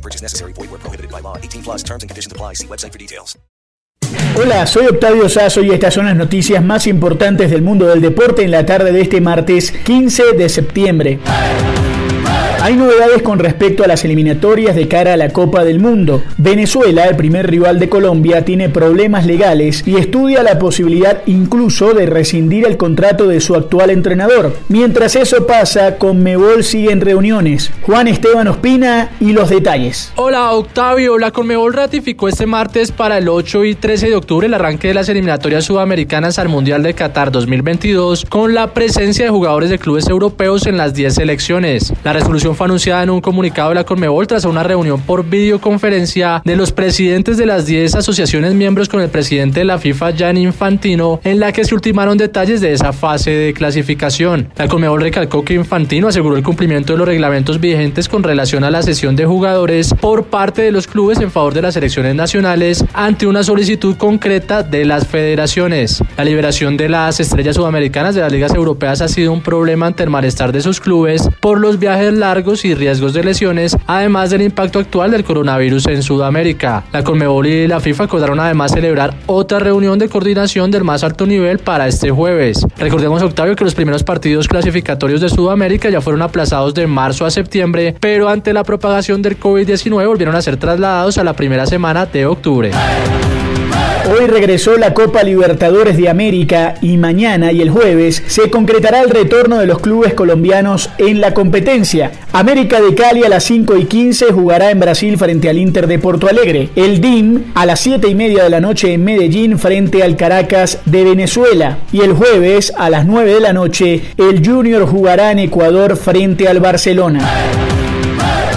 No purchase necessary. Void where prohibited by law. 18 plus terms and conditions apply. See website for details. Hola, soy Octavio Sazo y estas son las noticias más importantes del mundo del deporte en la tarde de este martes 15 de septiembre. Hay novedades con respecto a las eliminatorias de cara a la Copa del Mundo. Venezuela, el primer rival de Colombia, tiene problemas legales y estudia la posibilidad incluso de rescindir el contrato de su actual entrenador. Mientras eso pasa, Conmebol sigue en reuniones. Juan Esteban Ospina y los detalles. Hola Octavio, la Conmebol ratificó este martes para el 8 y 13 de octubre el arranque de las eliminatorias sudamericanas al Mundial de Qatar 2022 con la presencia de jugadores de clubes europeos en las 10 selecciones. La resolución fue anunciada en un comunicado de la Conmebol tras una reunión por videoconferencia de los presidentes de las 10 asociaciones miembros con el presidente de la FIFA, Gianni Infantino, en la que se ultimaron detalles de esa fase de clasificación. La Conmebol recalcó que Infantino aseguró el cumplimiento de los reglamentos vigentes con relación a la sesión de jugadores por parte de los clubes en favor de las selecciones nacionales ante una solicitud concreta de las federaciones. La liberación de las estrellas sudamericanas de las ligas europeas ha sido un problema ante el malestar de sus clubes por los viajes largos y riesgos de lesiones, además del impacto actual del coronavirus en Sudamérica. La Conmebol y la FIFA acordaron además celebrar otra reunión de coordinación del más alto nivel para este jueves. Recordemos, Octavio, que los primeros partidos clasificatorios de Sudamérica ya fueron aplazados de marzo a septiembre, pero ante la propagación del COVID-19 volvieron a ser trasladados a la primera semana de octubre. Hoy regresó la Copa Libertadores de América y mañana y el jueves se concretará el retorno de los clubes colombianos en la competencia. América de Cali a las 5 y 15 jugará en Brasil frente al Inter de Porto Alegre. El DIM a las 7 y media de la noche en Medellín frente al Caracas de Venezuela. Y el jueves a las 9 de la noche el Junior jugará en Ecuador frente al Barcelona.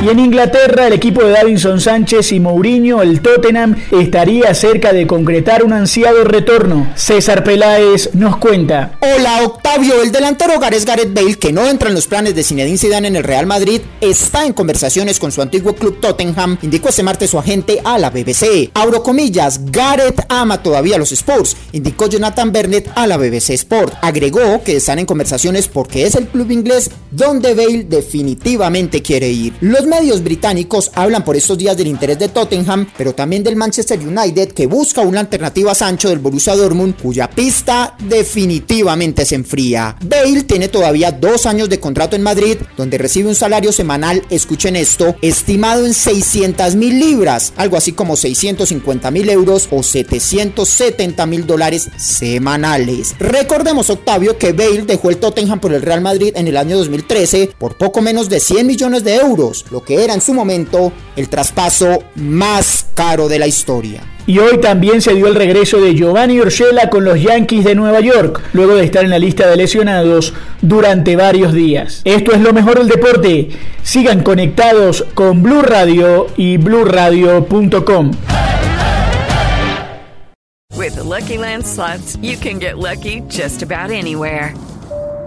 Y en Inglaterra, el equipo de Davinson Sánchez y Mourinho, el Tottenham, estaría cerca de concretar un ansiado retorno. César Peláez nos cuenta. Hola Octavio, el delantero Gareth Gareth Bale, que no entra en los planes de Zinedine Zidane en el Real Madrid, está en conversaciones con su antiguo club Tottenham, indicó este martes su agente a la BBC. Abro comillas, Gareth ama todavía los Spurs, indicó Jonathan Burnett a la BBC Sport. Agregó que están en conversaciones porque es el club inglés donde Bale definitivamente quiere ir. Los medios británicos hablan por estos días del interés de Tottenham, pero también del Manchester United que busca una alternativa a Sancho del Borussia Dortmund, cuya pista definitivamente se enfría. Bale tiene todavía dos años de contrato en Madrid, donde recibe un salario semanal, escuchen esto, estimado en 600 mil libras, algo así como 650 mil euros o 770 mil dólares semanales. Recordemos, Octavio, que Bale dejó el Tottenham por el Real Madrid en el año 2013 por poco menos de 100 millones de euros, lo que era en su momento el traspaso más caro de la historia. Y hoy también se dio el regreso de Giovanni Urshela con los Yankees de Nueva York, luego de estar en la lista de lesionados durante varios días. Esto es lo mejor del deporte. Sigan conectados con Blue Radio y bluradio.com. With the Lucky Land slots, you can get lucky just about anywhere.